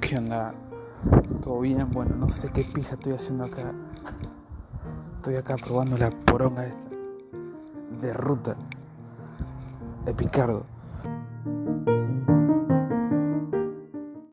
¿Qué onda? ¿Todo bien? Bueno, no sé qué pija estoy haciendo acá. Estoy acá probando la poronga esta. De ruta. De Picardo.